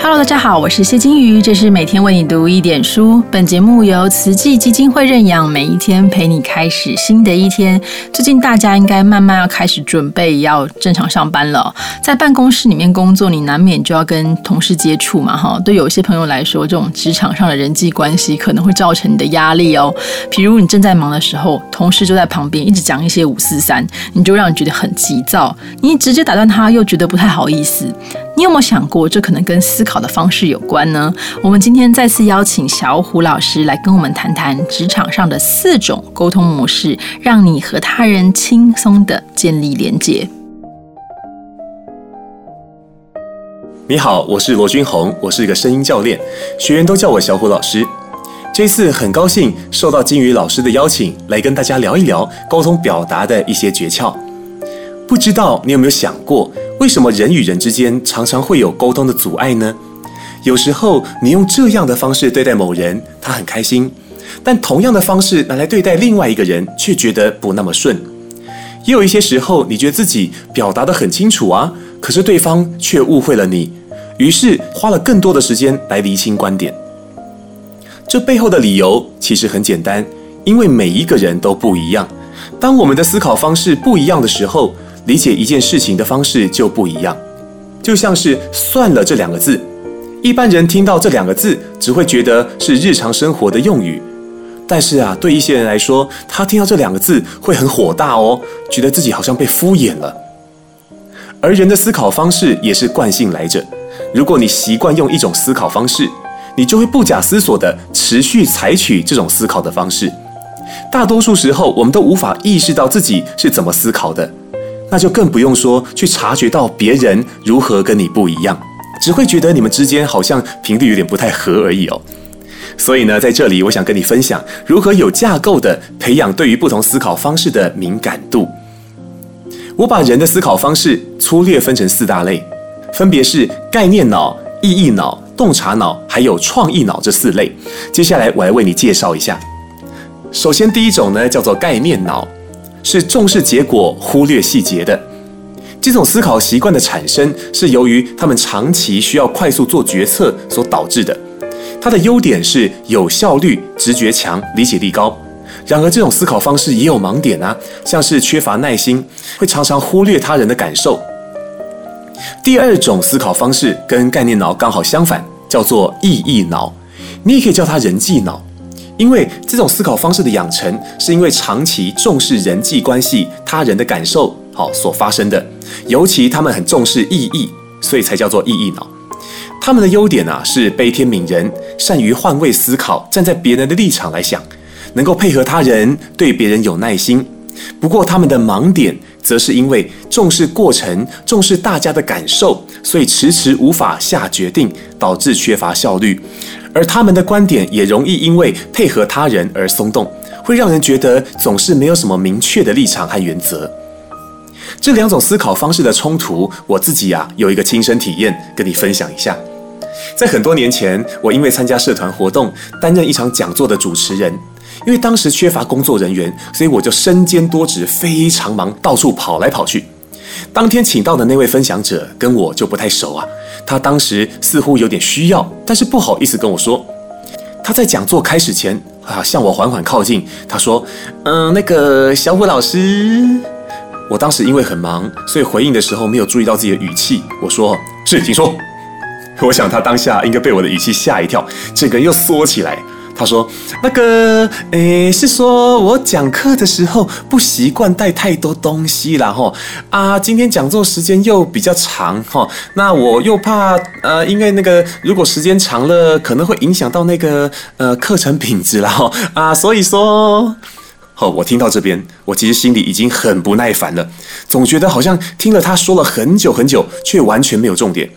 Hello，大家好，我是谢金鱼，这是每天为你读一点书。本节目由慈济基金会认养，每一天陪你开始新的一天。最近大家应该慢慢要开始准备要正常上班了，在办公室里面工作，你难免就要跟同事接触嘛，哈。对有些朋友来说，这种职场上的人际关系可能会造成你的压力哦。譬如你正在忙的时候，同事就在旁边一直讲一些五四三，你就让你觉得很急躁，你直接打断他又觉得不太好意思。你有没有想过，这可能跟思考的方式有关呢？我们今天再次邀请小虎老师来跟我们谈谈职场上的四种沟通模式，让你和他人轻松的建立连接。你好，我是罗君宏，我是一个声音教练，学员都叫我小虎老师。这次很高兴受到金鱼老师的邀请，来跟大家聊一聊沟通表达的一些诀窍。不知道你有没有想过？为什么人与人之间常常会有沟通的阻碍呢？有时候你用这样的方式对待某人，他很开心；但同样的方式拿来对待另外一个人，却觉得不那么顺。也有一些时候，你觉得自己表达的很清楚啊，可是对方却误会了你，于是花了更多的时间来厘清观点。这背后的理由其实很简单，因为每一个人都不一样。当我们的思考方式不一样的时候，理解一件事情的方式就不一样，就像是“算了”这两个字，一般人听到这两个字只会觉得是日常生活的用语，但是啊，对一些人来说，他听到这两个字会很火大哦，觉得自己好像被敷衍了。而人的思考方式也是惯性来着，如果你习惯用一种思考方式，你就会不假思索的持续采取这种思考的方式。大多数时候，我们都无法意识到自己是怎么思考的。那就更不用说去察觉到别人如何跟你不一样，只会觉得你们之间好像频率有点不太合而已哦。所以呢，在这里我想跟你分享如何有架构的培养对于不同思考方式的敏感度。我把人的思考方式粗略分成四大类，分别是概念脑、意义脑、洞察脑还有创意脑这四类。接下来我来为你介绍一下。首先第一种呢叫做概念脑。是重视结果、忽略细节的这种思考习惯的产生，是由于他们长期需要快速做决策所导致的。它的优点是有效率、直觉强、理解力高。然而，这种思考方式也有盲点啊，像是缺乏耐心，会常常忽略他人的感受。第二种思考方式跟概念脑刚好相反，叫做意义脑，你也可以叫它人际脑。因为这种思考方式的养成，是因为长期重视人际关系、他人的感受，好所发生的。尤其他们很重视意义，所以才叫做意义脑。他们的优点啊，是悲天悯人，善于换位思考，站在别人的立场来想，能够配合他人，对别人有耐心。不过他们的盲点，则是因为重视过程，重视大家的感受，所以迟迟无法下决定，导致缺乏效率。而他们的观点也容易因为配合他人而松动，会让人觉得总是没有什么明确的立场和原则。这两种思考方式的冲突，我自己啊有一个亲身体验，跟你分享一下。在很多年前，我因为参加社团活动，担任一场讲座的主持人，因为当时缺乏工作人员，所以我就身兼多职，非常忙，到处跑来跑去。当天请到的那位分享者跟我就不太熟啊。他当时似乎有点需要，但是不好意思跟我说。他在讲座开始前啊，向我缓缓靠近。他说：“嗯，那个小虎老师。”我当时因为很忙，所以回应的时候没有注意到自己的语气。我说：“是，请说。”我想他当下应该被我的语气吓一跳，整个人又缩起来。他说：“那个，诶，是说我讲课的时候不习惯带太多东西然后啊，今天讲座时间又比较长哈，那我又怕呃，因为那个如果时间长了，可能会影响到那个呃课程品质了哈啊，所以说，哦，我听到这边，我其实心里已经很不耐烦了，总觉得好像听了他说了很久很久，却完全没有重点，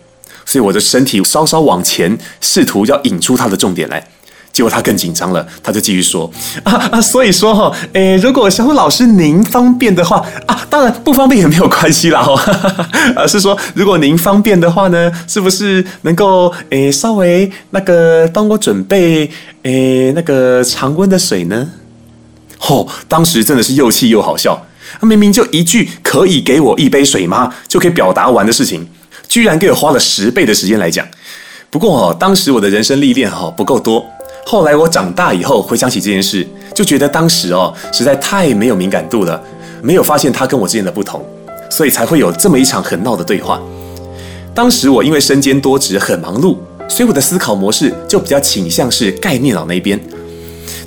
所以我的身体稍稍往前，试图要引出他的重点来。”结果他更紧张了，他就继续说啊啊，所以说哈，诶，如果小虎老师您方便的话啊，当然不方便也没有关系啦哈，而是说如果您方便的话呢，是不是能够诶稍微那个帮我准备诶那个常温的水呢？哦，当时真的是又气又好笑，他明明就一句可以给我一杯水吗就可以表达完的事情，居然给我花了十倍的时间来讲。不过哦，当时我的人生历练哈不够多。后来我长大以后回想起这件事，就觉得当时哦实在太没有敏感度了，没有发现他跟我之间的不同，所以才会有这么一场很闹的对话。当时我因为身兼多职很忙碌，所以我的思考模式就比较倾向是概念脑那边。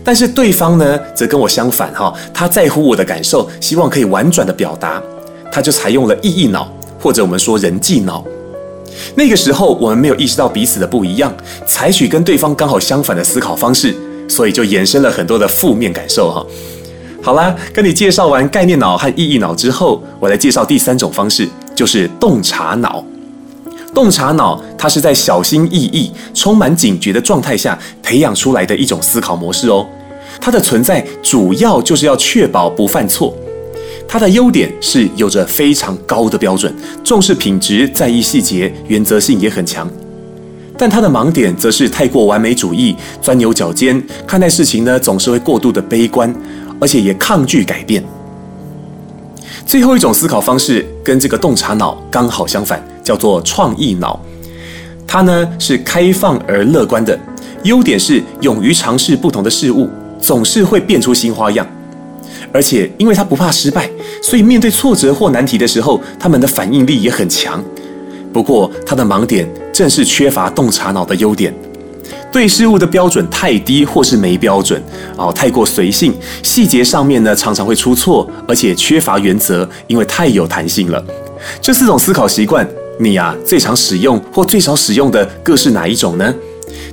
但是对方呢，则跟我相反哈，他在乎我的感受，希望可以婉转的表达，他就采用了意义脑，或者我们说人际脑。那个时候我们没有意识到彼此的不一样，采取跟对方刚好相反的思考方式，所以就衍生了很多的负面感受哈。好啦，跟你介绍完概念脑和意义脑之后，我来介绍第三种方式，就是洞察脑。洞察脑，它是在小心翼翼、充满警觉的状态下培养出来的一种思考模式哦。它的存在主要就是要确保不犯错。它的优点是有着非常高的标准，重视品质，在意细节，原则性也很强。但它的盲点则是太过完美主义，钻牛角尖，看待事情呢总是会过度的悲观，而且也抗拒改变。最后一种思考方式跟这个洞察脑刚好相反。叫做创意脑，它呢是开放而乐观的，优点是勇于尝试不同的事物，总是会变出新花样，而且因为他不怕失败，所以面对挫折或难题的时候，他们的反应力也很强。不过他的盲点正是缺乏洞察脑的优点，对事物的标准太低或是没标准，哦，太过随性，细节上面呢常常会出错，而且缺乏原则，因为太有弹性了。这四种思考习惯。你呀，最常使用或最少使用的各是哪一种呢？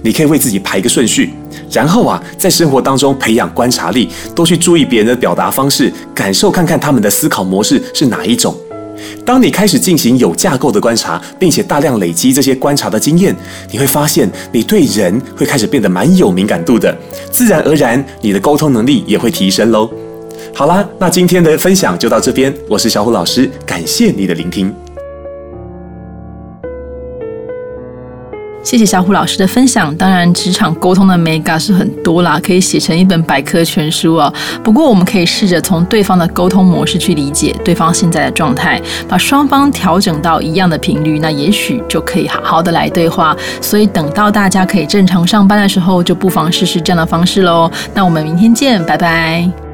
你可以为自己排个顺序，然后啊，在生活当中培养观察力，多去注意别人的表达方式，感受看看他们的思考模式是哪一种。当你开始进行有架构的观察，并且大量累积这些观察的经验，你会发现你对人会开始变得蛮有敏感度的，自然而然你的沟通能力也会提升喽。好啦，那今天的分享就到这边，我是小虎老师，感谢你的聆听。谢谢小虎老师的分享。当然，职场沟通的 mega 是很多啦，可以写成一本百科全书哦。不过，我们可以试着从对方的沟通模式去理解对方现在的状态，把双方调整到一样的频率，那也许就可以好好的来对话。所以，等到大家可以正常上班的时候，就不妨试试这样的方式喽。那我们明天见，拜拜。